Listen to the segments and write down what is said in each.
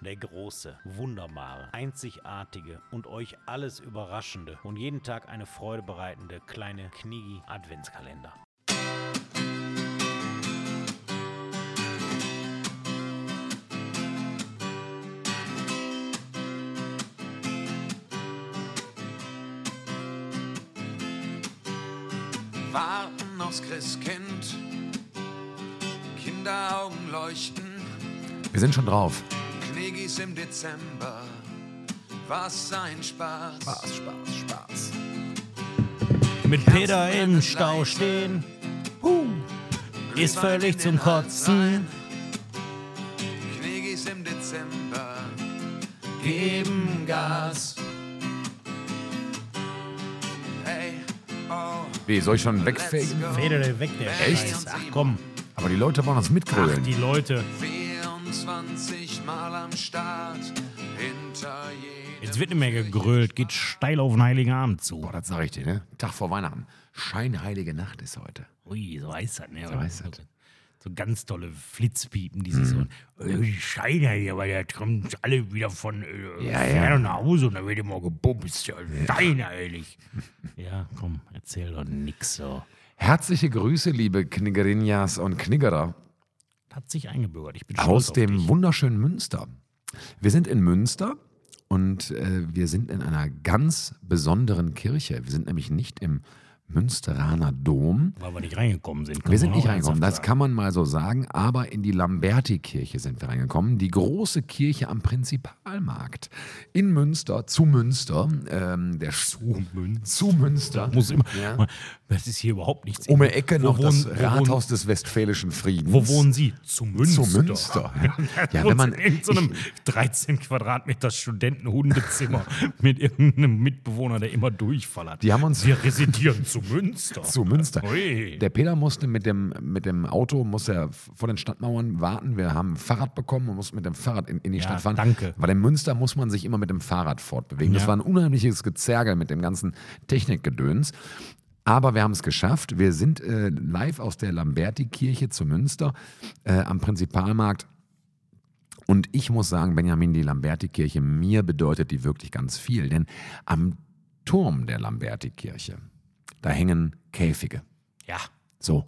Der große, wunderbare, einzigartige und euch alles überraschende und jeden Tag eine Freude bereitende kleine Knigi Adventskalender. Warten aufs Christkind, Kinderaugen leuchten, Wir sind schon drauf. Im Dezember, was ein Spaß. Spaß, Spaß, Spaß. Mit Peter im Stau stehen, huh, ist völlig zum Kotzen. Knigis im Dezember, Geben Gas. hey, oh, Wie, soll ich schon wegfegen? Feder weg, der Echt? Scheiß. Ach komm, Aber die Leute wollen uns ach mitgrölen. die Leute. 24 Mal am Start, hinter jedem. Jetzt wird nicht mehr gegrölt, geht steil auf den Heiligen Abend zu. Boah, das sag ich dir, ne? Tag vor Weihnachten. Scheinheilige Nacht ist heute. Ui, so heißt das, ne? So heißt das. So ganz tolle Flitzpiepen, die sich so. Äh, die Scheine hier, aber da kommen alle wieder von äh, Ja, Ferne ja. nach Hause und dann wird immer gebumst. Ja, scheinheilig. Ja, komm, erzähl doch nix so. Herzliche Grüße, liebe Kniggerinjas und Kniggerer Hat sich eingebürgert. Ich bin aus auf dem dich. wunderschönen Münster. Wir sind in Münster und äh, wir sind in einer ganz besonderen Kirche. Wir sind nämlich nicht im Münsteraner Dom. Weil wir nicht reingekommen sind. Wir sind nicht reingekommen, das kann man mal so sagen, aber in die Lamberti-Kirche sind wir reingekommen. Die große Kirche am Prinzipalmarkt in Münster, zu Münster. Ähm, der zu Münster. Zu Münster. Muss immer, Ja. Das ist hier überhaupt nichts. Um die Ecke noch das wohnen- wo Rathaus des Westfälischen Friedens. Wo wohnen Sie? Zu Münster. Zu Münster. ja, wenn man, in so einem 13 Quadratmeter Studentenhundezimmer mit irgendeinem Mitbewohner, der immer Durchfall hat. Die haben uns- Wir residieren zu Münster. zu Münster. Ui. Der Peter musste mit dem, mit dem Auto, muss er vor den Stadtmauern warten. Wir haben ein Fahrrad bekommen und mussten mit dem Fahrrad in, in die Ja, Stadt fahren. danke. Weil in Münster muss man sich immer mit dem Fahrrad fortbewegen. Das Ja. war ein unheimliches Gezergel mit dem ganzen Technikgedöns. Aber wir haben es geschafft. Wir sind äh, live aus der Lamberti-Kirche zu Münster äh, am Prinzipalmarkt. Und ich muss sagen, Benjamin, die Lamberti-Kirche, mir bedeutet die wirklich ganz viel. Denn am Turm der Lamberti-Kirche, da hängen Käfige. Ja. So,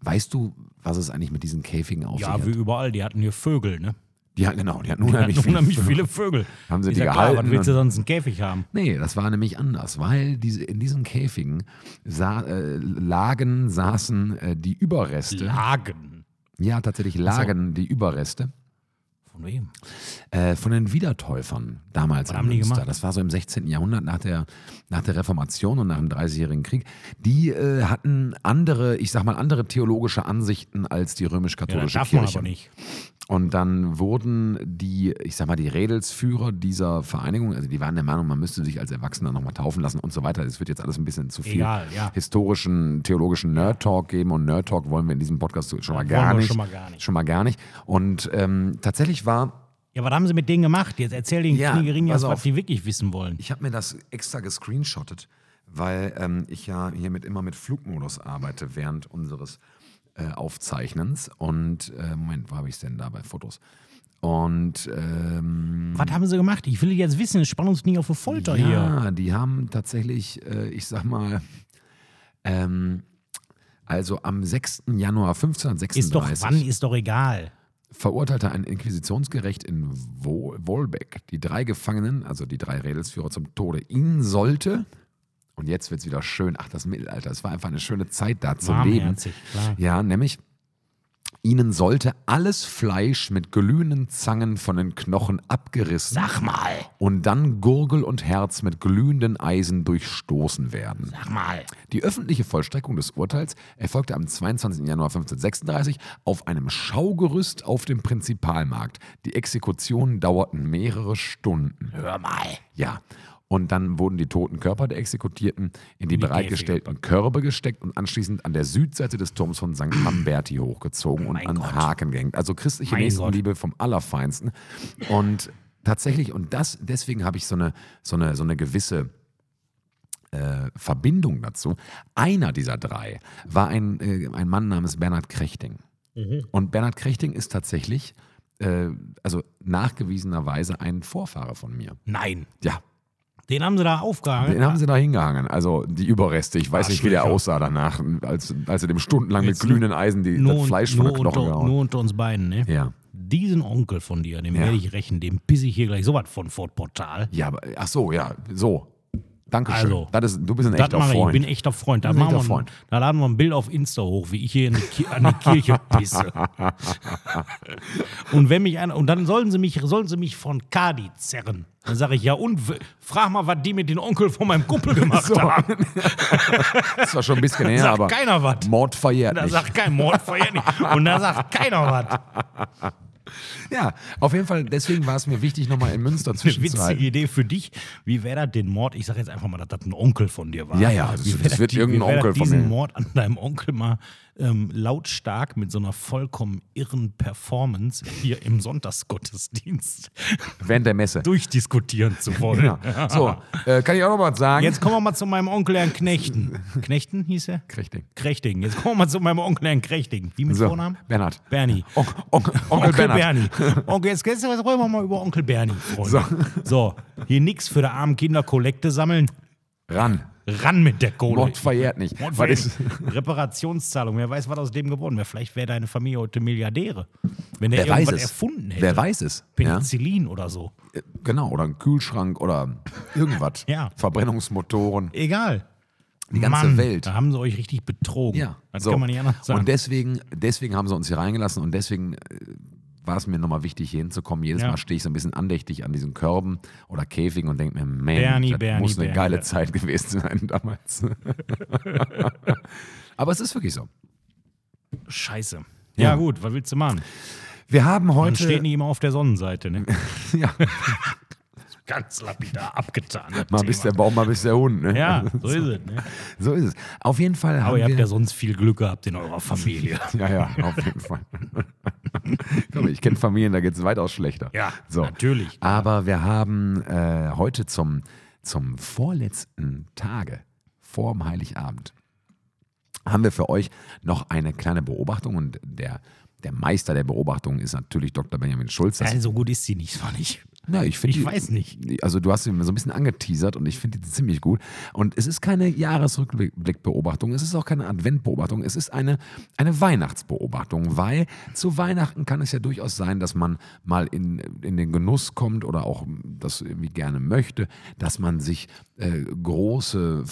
weißt du, was es eigentlich mit diesen Käfigen auf sich Ja, hat? wie überall. Die hatten hier Vögel, ne? Die hatten, genau, die hatten Die unheimlich, hatten unheimlich viele. viele Vögel. Haben sie Ist die ja klar, gehalten was willst du sonst einen Käfig haben? Nee, das war nämlich anders, weil diese, in diesen Käfigen sa äh, lagen, saßen äh, die Überreste. Lagen. ja, tatsächlich lagen die Überreste Von wem? äh, von den Wiedertäufern damals Was haben die Münster. gemacht? Das war so im 16. Jahrhundert nach der, nach der Reformation und nach dem Dreißigjährigen Krieg. Die äh, hatten andere, ich sag mal, andere theologische Ansichten als die Ja, römisch-katholische man Kirche. aber nicht. Und dann wurden die, ich sag mal, die Redelsführer dieser Vereinigung, also die waren der Meinung, man müsste sich als Erwachsener nochmal taufen lassen und so weiter. Das wird jetzt alles ein bisschen zu viel Egal, ja. historischen, theologischen Nerd-Talk geben und Nerd-Talk wollen wir in diesem Podcast schon mal gar nicht. schon mal gar nicht. Schon mal gar nicht. Und ähm, tatsächlich war, Ja, was haben sie mit denen gemacht? Jetzt erzähl den Ja, Kniegerinjas, pass was die wirklich wissen wollen. ich habe mir das extra gescreenshottet, weil ähm, ich ja hiermit immer mit Flugmodus arbeite während unseres äh, Aufzeichnens. Und, äh, Moment, wo habe ich es denn da bei Fotos? Und ähm, Was haben sie gemacht? Ich will jetzt wissen, spann uns nie auf die Folter hier. Ja, die haben tatsächlich, äh, ich sag mal, ähm, also am 6. Januar Ist doch, 1536 wann ist doch egal. Verurteilte ein Inquisitionsgericht in Wo Wolbeck die drei Gefangenen, also die drei Redelsführer zum Tode. Ihnen sollte, und jetzt wird es wieder schön, ach, das Mittelalter, es war einfach eine schöne Zeit da zu leben. Klar. Ja, nämlich ihnen sollte alles Fleisch mit glühenden Zangen von den Knochen abgerissen Sag mal, und dann Gurgel und Herz mit glühenden Eisen durchstoßen werden. sag mal. Die öffentliche Vollstreckung des Urteils erfolgte am 22. Januar 1536 auf einem Schaugerüst auf dem Prinzipalmarkt. Die Exekutionen dauerten mehrere Stunden. Hör mal. Ja. Und dann wurden die toten Körper der Exekutierten in die die bereitgestellten Körbe gesteckt und anschließend an der Südseite des Turms von St. Lamberti hochgezogen und Mein an Gott. Haken gehängt. Also christliche Mein Nächstenliebe vom Allerfeinsten. Und tatsächlich, und das, deswegen habe ich so eine, so eine, so eine gewisse äh, Verbindung dazu. Einer dieser drei war ein, äh, ein Mann namens Bernhard Krechting. Und Bernhard Krechting ist tatsächlich äh, also nachgewiesenerweise ein Vorfahre von mir. Nein. Ja, Den haben sie da aufgehangen. den haben sie da hingehangen. Also die Überreste. Ich weiß nicht, wie der aussah danach, als, als sie dem stundenlang mit Jetzt glühenden Eisen die, das Fleisch von der Knochen unter, gehauen. nur unter uns beiden, ne? Ja. Diesen Onkel von dir, dem Ja. werde ich rächen, dem pisse ich hier gleich sowas von Fort Portal. Ja, aber ach so, ja, so. Dankeschön. Also, das ist, du bist ein echter mache ich, Freund. bin ein echter Freund. Da, ein echter Freund. da laden wir ein Bild auf Insta hoch, wie ich hier in die Ki an die Kirche pisse. und wenn mich einer, und dann sollen sie mich, sollen sie mich von Kadi zerren. Dann sage ich, ja und, frag mal, was die mit dem Onkel von meinem Kumpel gemacht So. haben. das war schon ein bisschen näher, Sagt aber keiner was. Mord verjährt Da sagt kein Mord, verjährt nicht. Und da sagt keiner was. Ja, auf jeden Fall, deswegen war es mir wichtig, nochmal in Münster Eine witzige. Idee für dich. Wie wäre das den Mord? Ich sage jetzt einfach mal, dass das ein Onkel von dir war. Ja, ja, das- Wie wär das wird die- irgendein Onkel das von diesen mir. Mord an deinem Onkel mal ähm, lautstark mit so einer vollkommen irren Performance hier im Sonntagsgottesdienst Während der Messe. durchdiskutieren zu wollen. Ja. So, äh, kann ich auch noch was sagen? Jetzt kommen wir mal zu meinem Onkel Herrn Knechten. Knechten hieß er? Krechting. Krechting. Jetzt kommen wir mal zu meinem Onkel Herrn Krechting. Wie mit So, Vornamen? Bernhard. Bernie. On On Onkel, Onkel Bernhard. Bernie. Onkel, jetzt, jetzt reden wir mal über Onkel Bernie, Freunde. So. hier nix für die armen Kinder Kollekte sammeln. Ran. Ran mit der Kohle. Mord verjährt nicht. Mord verjährt. Reparationszahlung. Wer weiß, was aus dem geworden wäre. Vielleicht wäre deine Familie heute Milliardäre. Wenn der wer weiß irgendwas es? erfunden hätte. Wer weiß es? Ja? Penicillin oder so. Genau, oder ein Kühlschrank oder irgendwas. Ja. Verbrennungsmotoren. Egal. Die ganze Mann, Welt. Da haben sie euch richtig betrogen. Ja, Das so. kann man nicht anders sagen. Und deswegen, deswegen haben sie uns hier reingelassen und deswegen äh, war es mir nochmal wichtig, hier hinzukommen. Jedes Ja. Mal stehe ich so ein bisschen andächtig an diesen Körben oder Käfigen und denke mir, man, Bernie, das Bernie, muss eine Bernie. geile Zeit gewesen sein damals. Aber es ist wirklich so. Scheiße. Ja. Ja, gut, was willst du machen? Wir haben Man heute. steht nicht immer auf der Sonnenseite, ne? ja, Ganz lapidar abgetan. mal Thema. bis der Baum, mal bis der Hund. Ne? Ja, so ist es. Ne? So ist es. Auf jeden Fall haben Aber ihr habt ja sonst viel Glück gehabt in eurer Familie. ja, ja, auf jeden Fall. Ich kenne Familien, da geht es weitaus schlechter. Ja, so. natürlich. Aber wir haben äh, heute zum, zum vorletzten Tage, vor dem Heiligabend, haben wir für euch noch eine kleine Beobachtung und der, der Meister der Beobachtung ist natürlich Dr. Benjamin Schulz. Das, Nein, so gut ist sie nicht, fand ich. Ja, ich find ich die- weiß nicht. Also du hast sie mir so ein bisschen angeteasert und ich finde die ziemlich gut. Und es ist keine Jahresrückblickbeobachtung, es ist auch keine Adventbeobachtung, es ist eine, eine Weihnachtsbeobachtung, weil zu Weihnachten kann es ja durchaus sein, dass man mal in, in den Genuss kommt oder auch das irgendwie gerne möchte, dass man sich äh, große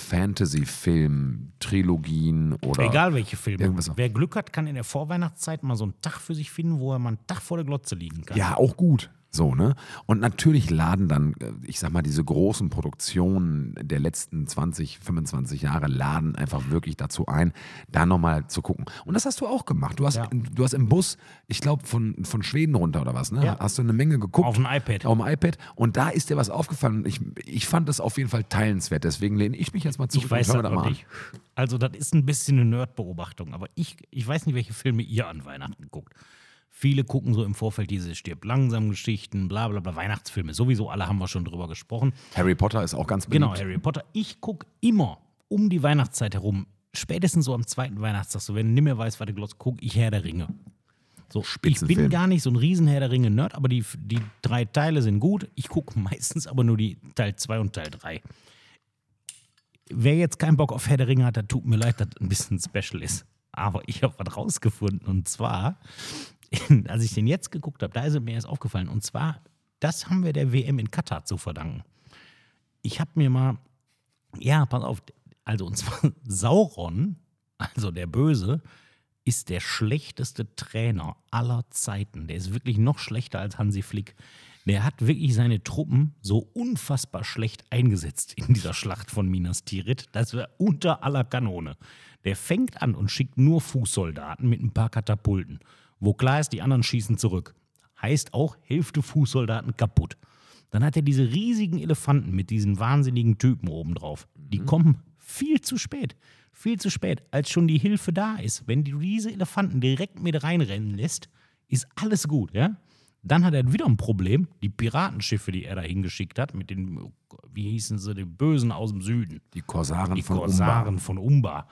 Fantasy-Film-Trilogien oder Egal welche Filme. Wer Glück hat, kann in der Vorweihnachtszeit mal so einen Tag für sich finden, wo er mal einen Tag vor der Glotze liegen kann. Ja, auch gut. So, ne? Und natürlich laden dann, äh, ich sag mal, diese großen Produktionen der letzten 20, 25 Jahre laden einfach wirklich dazu ein, da nochmal zu gucken. Und das hast du auch gemacht. Du hast, Ja. du hast im Bus, ich glaube, von, von Schweden runter oder was, ne? Ja. Hast du eine Menge geguckt. Auf dem iPad. Auf dem iPad. Und da ist dir was aufgefallen. Ich, ich fand das auf jeden Fall teilenswert. Deswegen lehne ich mich jetzt mal zurück Ich weiß das mal nicht. Also, das ist ein bisschen eine Nerd-Beobachtung, aber ich, ich weiß nicht, welche Filme ihr an Weihnachten guckt. Viele gucken so im Vorfeld diese stirb langsam Geschichten, bla bla bla, Weihnachtsfilme. Sowieso, alle haben wir schon drüber gesprochen. Harry Potter ist auch ganz beliebt. Genau, Harry Potter. Ich gucke immer um die Weihnachtszeit herum, spätestens so am zweiten Weihnachtstag, so wenn du nicht mehr weißt, was du glotzt, gucke ich Herr der Ringe. So, ich bin gar nicht so ein riesen Herr der Ringe-Nerd, aber die, die drei Teile sind gut. Ich gucke meistens aber nur die Teil 2 und Teil 3. Wer jetzt keinen Bock auf Herr der Ringe hat, der tut mir leid, dass das ein bisschen special ist. Aber ich habe was rausgefunden und zwar, als ich den jetzt geguckt habe, da ist mir erst aufgefallen. Und zwar, das haben wir der WM in Katar zu verdanken. Ich habe mir mal, ja, pass auf, also und zwar Sauron, also der Böse, ist der schlechteste Trainer aller Zeiten. Der ist wirklich noch schlechter als Hansi Flick. Der hat wirklich seine Truppen so unfassbar schlecht eingesetzt in dieser Schlacht von Minas Tirith. Das war unter aller Kanone. Der fängt an und schickt nur Fußsoldaten mit ein paar Katapulten. Wo klar ist, die anderen schießen zurück. Heißt auch, Hälfte Fußsoldaten kaputt. Dann hat er diese riesigen Elefanten mit diesen wahnsinnigen Typen obendrauf. Die kommen viel zu spät. Viel zu spät, als schon die Hilfe da ist. Wenn du diese Elefanten direkt mit reinrennen lässt, ist alles gut, ja? Dann hat er wieder ein Problem. Die Piratenschiffe, die er da hingeschickt hat, mit den, wie hießen sie, die Bösen aus dem Süden. Die Korsaren Die von Korsaren von Umbar.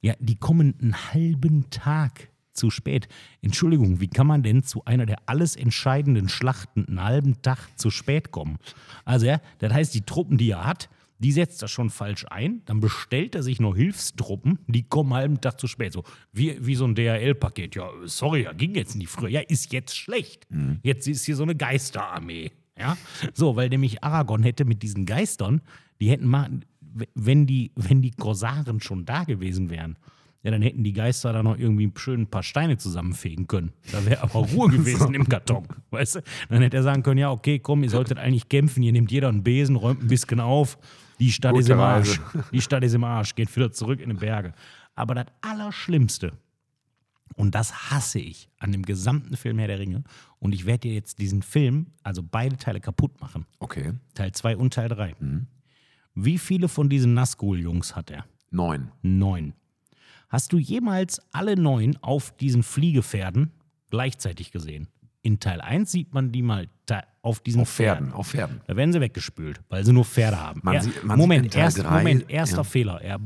Ja, die kommen einen halben Tag zu spät. Entschuldigung, wie kann man denn zu einer der alles entscheidenden Schlachten einen halben Tag zu spät kommen? Also ja, das heißt, die Truppen, die er hat, die setzt er schon falsch ein, dann bestellt er sich noch Hilfstruppen, die kommen einen halben Tag zu spät. So wie, wie so ein DHL-Paket. Ja, sorry, ja, ging jetzt nicht früher. Ja, ist jetzt schlecht. Jetzt ist hier so eine Geisterarmee. Ja, so, weil nämlich Aragon hätte mit diesen Geistern, die hätten mal, wenn die, wenn die Korsaren schon da gewesen wären, ja, dann hätten die Geister da noch irgendwie schön ein paar Steine zusammenfegen können. Da wäre aber Ruhe gewesen im Karton. Weißt du? Dann hätte er sagen können: Ja, okay, komm, ihr solltet eigentlich kämpfen. Ihr nehmt jeder einen Besen, räumt ein bisschen auf. Die Stadt Gute ist im Arsch. Reise. Die Stadt ist im Arsch. Geht wieder zurück in die Berge. Aber das Allerschlimmste, und das hasse ich an dem gesamten Film Herr der Ringe, und ich werde dir jetzt diesen Film, also beide Teile kaputt machen. Okay. Teil 2 und Teil 3. Mhm. Wie viele von diesen Nazgul-Jungs hat er? Neun. Neun. Hast du jemals alle neun auf diesen Fliegepferden gleichzeitig gesehen? In Teil 1 sieht man die mal auf diesen Auf Pferden. Auf Pferden. Da werden sie weggespült, weil sie nur Pferde haben. Man er, sieht- man Moment, sieht erst, Moment, erster ja. Fehler. Er,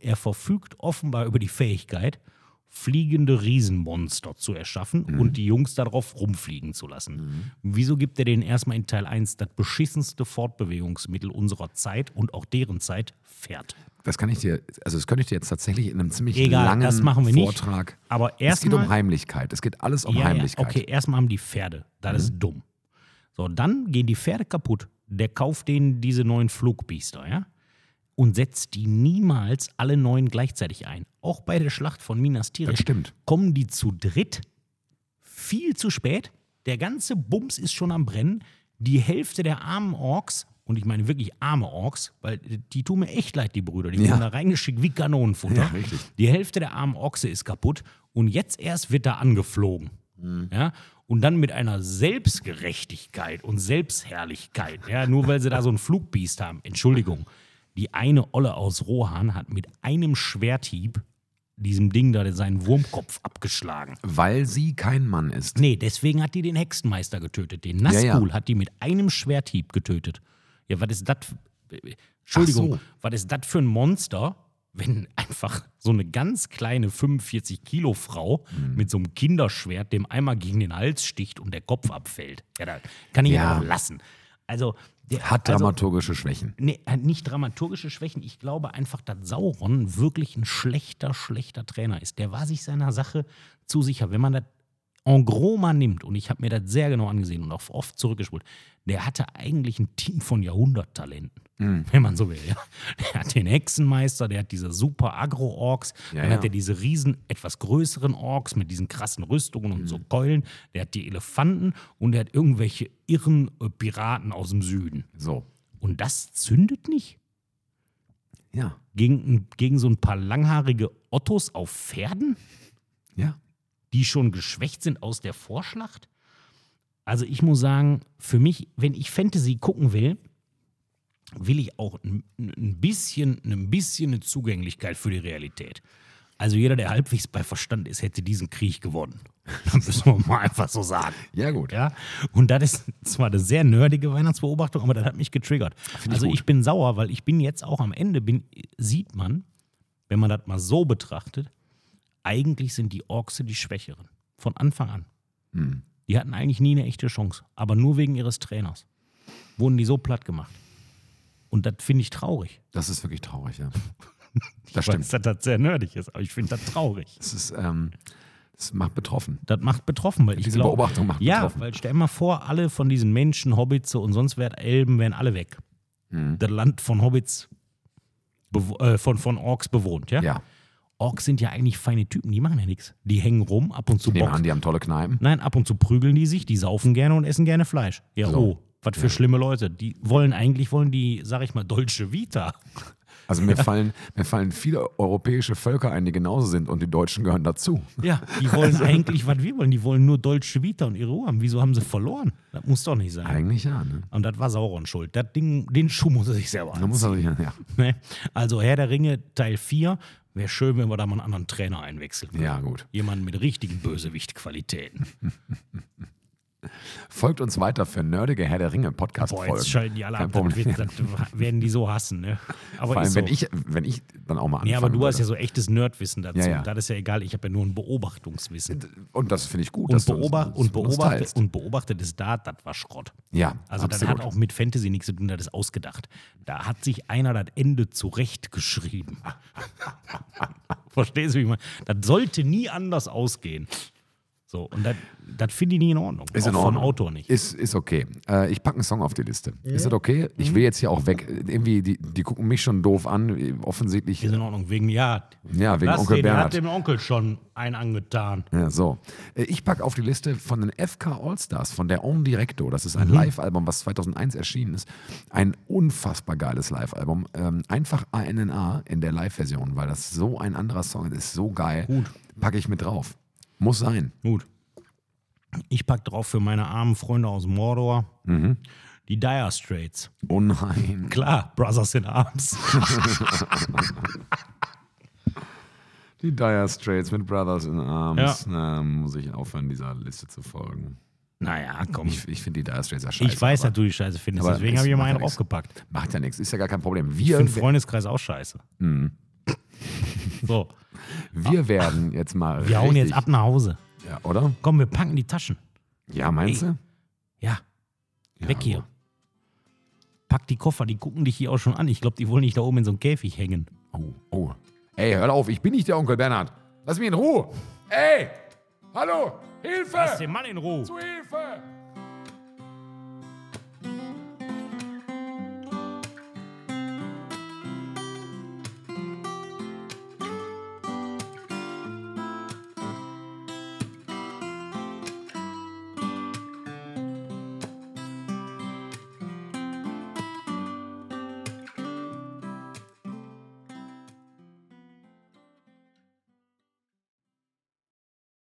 er verfügt offenbar über die Fähigkeit, fliegende Riesenmonster zu erschaffen Mhm. und die Jungs darauf rumfliegen zu lassen. Wieso gibt er denen erstmal in Teil 1 das beschissenste Fortbewegungsmittel unserer Zeit und auch deren Zeit? Pferd. Das kann ich dir, also das könnte ich dir jetzt tatsächlich in einem ziemlich Egal, langen das machen wir nicht. Vortrag. Aber es geht erstmal um Heimlichkeit. Es geht alles um ja, Heimlichkeit. okay, erstmal haben die Pferde. Das ist dumm. So, dann gehen die Pferde kaputt. Der kauft denen diese neuen Flugbiester, ja? Und setzt die niemals alle neun gleichzeitig ein. Auch bei der Schlacht von Minas Tirith kommen die zu dritt viel zu spät. Der ganze Bums ist schon am Brennen. Die Hälfte der armen Orks, und ich meine wirklich arme Orks, weil die tun mir echt leid, die Brüder. Die Ja. wurden da reingeschickt wie Kanonenfutter. Ja, richtig. Die Hälfte der armen Ochse ist kaputt und jetzt erst wird da angeflogen. Mhm. Ja? Und dann mit einer Selbstgerechtigkeit und Selbstherrlichkeit, ja, nur weil sie da so ein Flugbiest haben. Entschuldigung, die eine Olle aus Rohan hat mit einem Schwerthieb diesem Ding da seinen Wurmkopf abgeschlagen. Weil sie kein Mann ist. Nee, deswegen hat die den Hexenmeister getötet. Den Ja, Nazgul ja. hat die mit einem Schwerthieb getötet. Ja, was ist das? Entschuldigung, so. was ist das für ein Monster, wenn einfach so eine ganz kleine 45 Kilo Frau Hm. mit so einem Kinderschwert dem einmal gegen den Hals sticht und der Kopf abfällt? Ja, da kann ich Ja. ja auch lassen. Also, der, Hat also, dramaturgische Schwächen. Nee, hat nicht dramaturgische Schwächen. Ich glaube einfach, dass Sauron wirklich ein schlechter, schlechter Trainer ist. Der war sich seiner Sache zu sicher. Wenn man das en gros mal nimmt, und ich habe mir das sehr genau angesehen und auch oft zurückgespult, der hatte eigentlich ein Team von Jahrhunderttalenten, Hm. wenn man so will. Ja. Der hat den Hexenmeister, der hat diese super Agro-Orks, Ja, dann ja. hat er diese riesen, etwas größeren Orks mit diesen krassen Rüstungen und Hm. so Keulen, der hat die Elefanten und der hat irgendwelche irren äh, Piraten aus dem Süden. So. Und das zündet nicht? Ja. Gegen, gegen so ein paar langhaarige Ottos auf Pferden, Ja. Die schon geschwächt sind aus der Vorschlacht? Also ich muss sagen, für mich, wenn ich Fantasy gucken will, will ich auch ein, bisschen, ein bisschen eine Zugänglichkeit für die Realität. Also jeder, der halbwegs bei Verstand ist, hätte diesen Krieg gewonnen. Das müssen wir mal einfach so sagen. Ja, gut. Ja, und das ist zwar eine sehr nerdige Weihnachtsbeobachtung, aber das hat mich getriggert. ich Also gut. ich bin sauer, weil ich bin jetzt auch am Ende, bin, sieht man, wenn man das mal so betrachtet, eigentlich sind die Orks die Schwächeren. Von Anfang an. Hm. Die hatten eigentlich nie eine echte Chance. Aber nur wegen ihres Trainers wurden die so platt gemacht. Und das finde ich traurig. Das ist wirklich traurig, ja. Ich Das stimmt. weiß, dass das sehr nerdig ist, aber ich finde das traurig. Das ist, ähm, das macht betroffen. Das macht betroffen, weil ich Diese. Beobachtung macht ja, betroffen. weil stell mal vor, alle von diesen Menschen, Hobbits und sonst wer Elben wären alle weg. Hm. Das Land von Hobbits, äh, von, von Orks bewohnt, ja? Ja. Orks sind ja eigentlich feine Typen, die machen ja nichts. Die hängen rum, ab und zu boxen. an, die haben tolle Kneipen. Nein, ab und zu prügeln die sich, die saufen gerne und essen gerne Fleisch. Ja, So. oh, was für schlimme Leute. Die wollen eigentlich, wollen die, sag ich mal, Dolce Vita. Also mir, fallen, mir fallen viele europäische Völker ein, die genauso sind und die Deutschen gehören dazu. Ja, die wollen eigentlich, was wir wollen, die wollen nur Dolce Vita und ihre Ruhe haben. Wieso haben sie verloren? Das muss doch nicht sein. Eigentlich ja, ne? Und das war Sauron schuld. Das Ding, den Schuh muss er sich selber Da muss anziehen. er sich, ja. Ne? Also Herr der Ringe Teil 4. Wäre schön, wenn wir da mal einen anderen Trainer einwechseln würden. Ja, gut. Jemanden mit richtigen Bösewicht-Qualitäten. Folgt uns weiter für nerdige Herr der Ringe podcast Boah, folgen jetzt schalten die alle Kein ab. Das, Problem. wird, das werden die so hassen, ne? Aber Vor allem, so. wenn, ich, wenn ich dann auch mal anfange. Nee, aber du hast ja so echtes Nerdwissen dazu. Ja, ja. Das ist ja egal, ich habe ja nur ein Beobachtungswissen. Und das finde ich gut, Und, beobacht, uns- und, beobachtet, und beobachtet ist da, das war Schrott. Ja, Also das absolut. hat auch mit Fantasy nichts zu tun, das ist ausgedacht. Da hat sich einer das Ende zurechtgeschrieben. Verstehst du, wie ich meine? Das sollte nie anders ausgehen. So, und das, das finde ich nie in Ordnung. Ist auch in vom Ordnung. Autor nicht. Ist, ist okay. Äh, ich packe einen Song auf die Liste. Ist das okay? Ich will jetzt hier auch weg. Irgendwie, die, die gucken mich schon doof an. Offensichtlich. Ist in Ordnung. Wegen, ja, Ja, wegen lass Onkel den, der Bernhard. hat dem Onkel schon einen angetan. Ja, so. Äh, Ich packe auf die Liste von den FK Allstars, von der On Directo. Das ist ein Live-Album, was 2001 erschienen ist. Ein unfassbar geiles Live-Album. Ähm, einfach ANNA in der Live-Version, weil das so ein anderer Song ist. So geil. Gut. Packe ich mit drauf. Muss sein. Gut. Ich pack drauf für meine armen Freunde aus Mordor Mhm. die Dire Straits. Oh nein. Klar, Brothers in Arms. Die Dire Straits mit Brothers in Arms. Na, muss ich aufhören, dieser Liste zu folgen. naja, komm. Ich, ich finde die Dire Straits ja scheiße. Ich weiß, aber dass du die Scheiße findest, deswegen es habe ich mal einen ja draufgepackt. Macht ja nichts, ist ja gar kein Problem. Ich Wir, finde Freundeskreis auch scheiße. Mhm. So, wir werden jetzt mal. wir hauen richtig, jetzt ab nach Hause. Ja, oder? Komm, wir packen die Taschen. Ja, meinst du? Ja, Ja, weg hier. Pack die Koffer, die gucken dich hier auch schon an. Ich glaube, die wollen nicht da oben in so einem Käfig hängen. Oh, oh. Ey, hör auf, ich bin nicht der Onkel Bernhard. Lass mich in Ruhe. Ey! Hallo! Hilfe! Lass den Mann in Ruhe. Zu Hilfe!